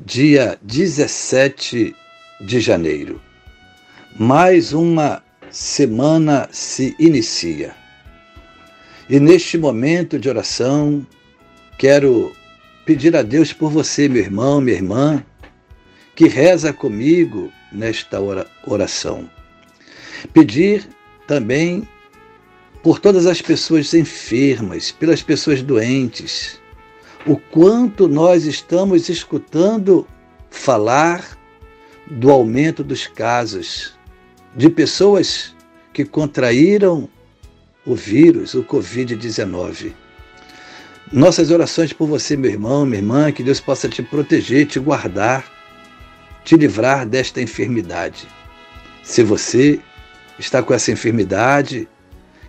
dia 17 de janeiro. Mais uma semana se inicia. E neste momento de oração, quero pedir a Deus por você, meu irmão, minha irmã, que reza comigo nesta oração. Pedir também por todas as pessoas enfermas, pelas pessoas doentes, o quanto nós estamos escutando falar do aumento dos casos de pessoas que contraíram o vírus, o Covid-19. Nossas orações por você, meu irmão, minha irmã, que Deus possa te proteger, te guardar, te livrar desta enfermidade. Se você está com essa enfermidade,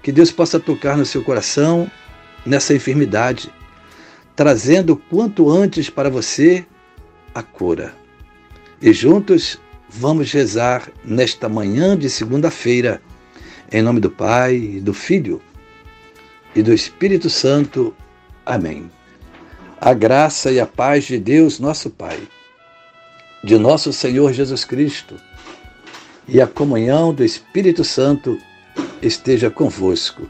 que Deus possa tocar no seu coração nessa enfermidade trazendo quanto antes para você a cura. E juntos vamos rezar nesta manhã de segunda-feira, em nome do Pai, do Filho e do Espírito Santo. Amém. A graça e a paz de Deus, nosso Pai, de nosso Senhor Jesus Cristo e a comunhão do Espírito Santo esteja convosco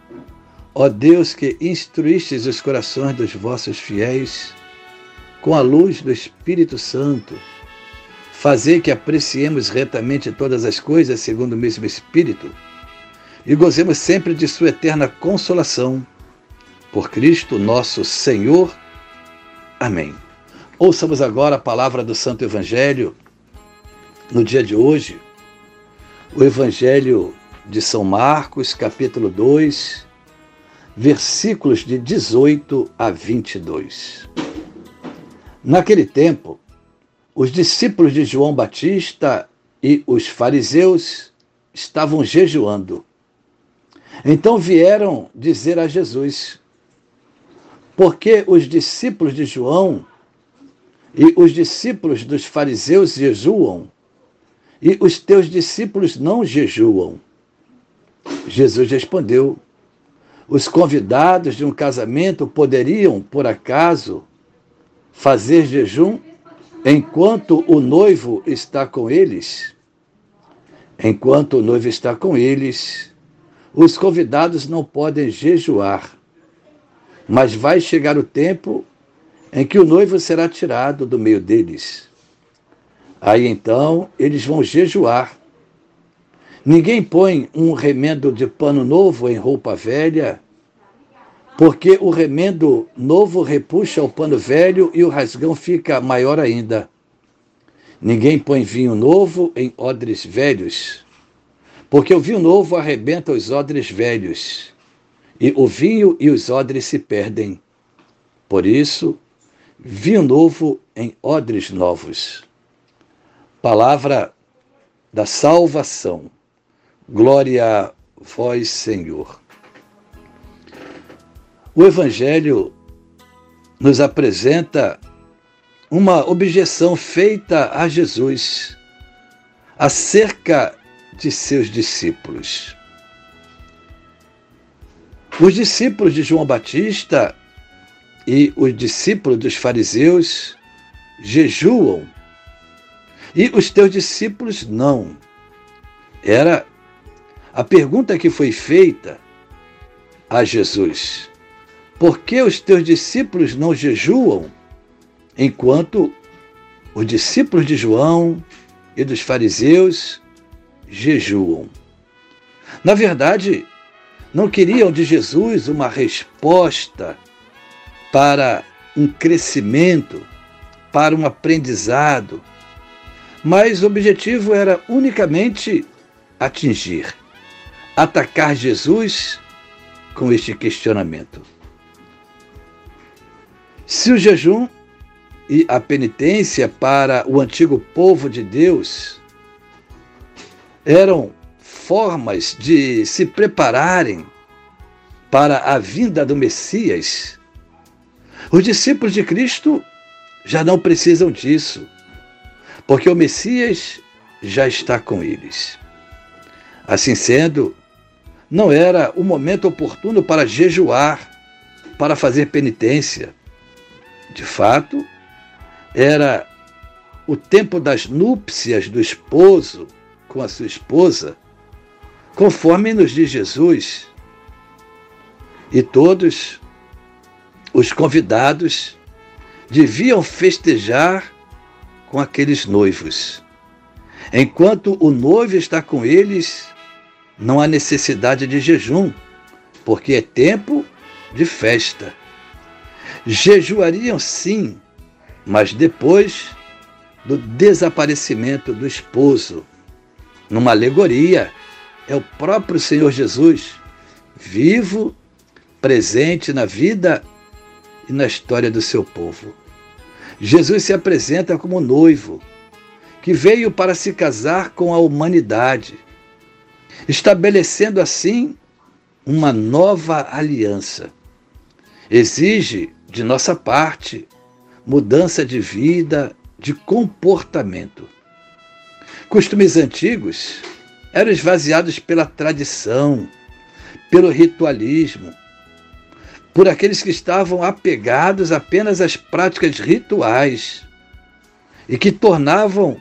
Ó Deus que instruístes os corações dos vossos fiéis com a luz do Espírito Santo, fazei que apreciemos retamente todas as coisas segundo o mesmo Espírito e gozemos sempre de Sua eterna consolação. Por Cristo nosso Senhor. Amém. Ouçamos agora a palavra do Santo Evangelho no dia de hoje, o Evangelho de São Marcos, capítulo 2 versículos de 18 a 22. Naquele tempo, os discípulos de João Batista e os fariseus estavam jejuando. Então vieram dizer a Jesus: Por que os discípulos de João e os discípulos dos fariseus jejuam e os teus discípulos não jejuam? Jesus respondeu: os convidados de um casamento poderiam, por acaso, fazer jejum enquanto o noivo está com eles? Enquanto o noivo está com eles, os convidados não podem jejuar. Mas vai chegar o tempo em que o noivo será tirado do meio deles. Aí então eles vão jejuar Ninguém põe um remendo de pano novo em roupa velha, porque o remendo novo repuxa o pano velho e o rasgão fica maior ainda. Ninguém põe vinho novo em odres velhos, porque o vinho novo arrebenta os odres velhos, e o vinho e os odres se perdem. Por isso, vinho novo em odres novos. Palavra da salvação. Glória a vós, Senhor. O Evangelho nos apresenta uma objeção feita a Jesus acerca de seus discípulos. Os discípulos de João Batista e os discípulos dos fariseus jejuam e os teus discípulos não. Era a pergunta que foi feita a Jesus: Por que os teus discípulos não jejuam enquanto os discípulos de João e dos fariseus jejuam. Na verdade, não queriam de Jesus uma resposta para um crescimento, para um aprendizado, mas o objetivo era unicamente atingir, atacar Jesus com este questionamento. Se o jejum e a penitência para o antigo povo de Deus eram formas de se prepararem para a vinda do Messias, os discípulos de Cristo já não precisam disso, porque o Messias já está com eles. Assim sendo, não era o momento oportuno para jejuar, para fazer penitência. De fato, era o tempo das núpcias do esposo com a sua esposa, conforme nos diz Jesus. E todos os convidados deviam festejar com aqueles noivos. Enquanto o noivo está com eles, não há necessidade de jejum, porque é tempo de festa. Jejuariam sim, mas depois do desaparecimento do esposo. Numa alegoria, é o próprio Senhor Jesus, vivo, presente na vida e na história do seu povo. Jesus se apresenta como noivo, que veio para se casar com a humanidade, estabelecendo assim uma nova aliança. Exige de nossa parte mudança de vida, de comportamento. Costumes antigos eram esvaziados pela tradição, pelo ritualismo, por aqueles que estavam apegados apenas às práticas rituais e que tornavam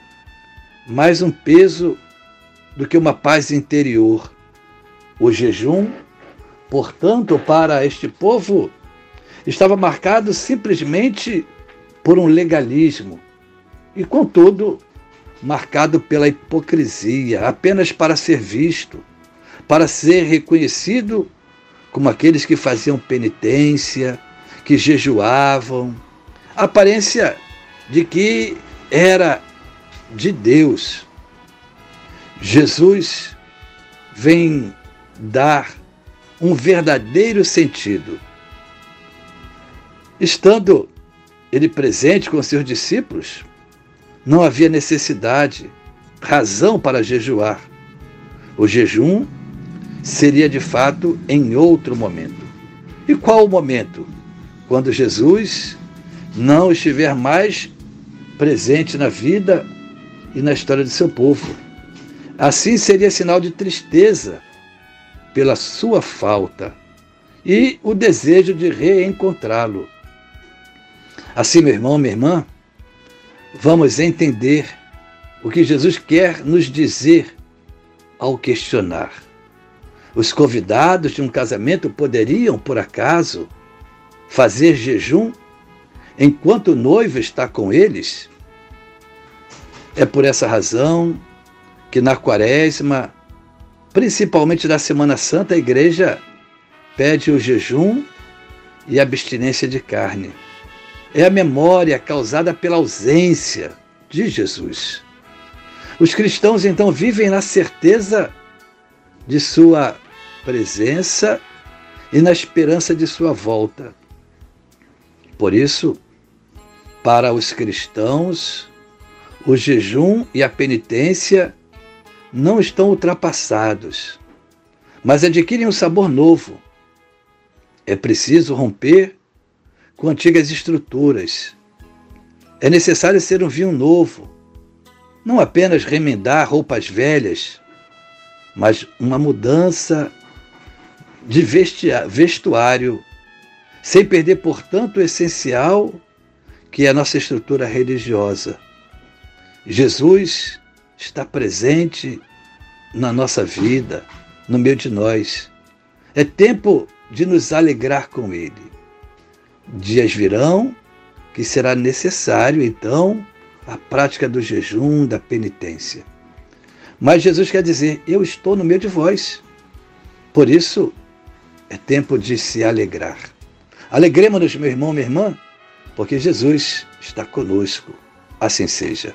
mais um peso do que uma paz interior. O jejum, portanto, para este povo, estava marcado simplesmente por um legalismo e, contudo, marcado pela hipocrisia, apenas para ser visto, para ser reconhecido como aqueles que faziam penitência, que jejuavam, aparência de que era de Deus. Jesus vem dar um verdadeiro sentido. Estando ele presente com seus discípulos, não havia necessidade, razão para jejuar. O jejum seria de fato em outro momento. E qual o momento? Quando Jesus não estiver mais presente na vida e na história do seu povo. Assim seria sinal de tristeza pela sua falta e o desejo de reencontrá-lo. Assim, meu irmão, minha irmã, vamos entender o que Jesus quer nos dizer ao questionar. Os convidados de um casamento poderiam, por acaso, fazer jejum enquanto o noivo está com eles? É por essa razão que na Quaresma, principalmente na Semana Santa, a igreja pede o jejum e a abstinência de carne. É a memória causada pela ausência de Jesus. Os cristãos então vivem na certeza de sua presença e na esperança de sua volta. Por isso, para os cristãos, o jejum e a penitência não estão ultrapassados, mas adquirem um sabor novo. É preciso romper com antigas estruturas. É necessário ser um vinho novo, não apenas remendar roupas velhas, mas uma mudança de vestuário, sem perder, portanto, o essencial que é a nossa estrutura religiosa. Jesus está presente na nossa vida, no meio de nós. É tempo de nos alegrar com Ele. Dias virão que será necessário, então, a prática do jejum, da penitência. Mas Jesus quer dizer: Eu estou no meio de vós. Por isso, é tempo de se alegrar. Alegremos-nos, meu irmão, minha irmã, porque Jesus está conosco. Assim seja.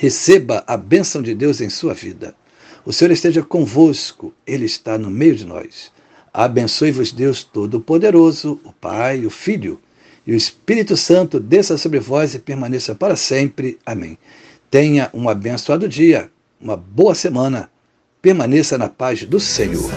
Receba a bênção de Deus em sua vida. O Senhor esteja convosco, Ele está no meio de nós. Abençoe-vos, Deus Todo-Poderoso, o Pai, o Filho e o Espírito Santo, desça sobre vós e permaneça para sempre. Amém. Tenha um abençoado dia, uma boa semana. Permaneça na paz do Senhor.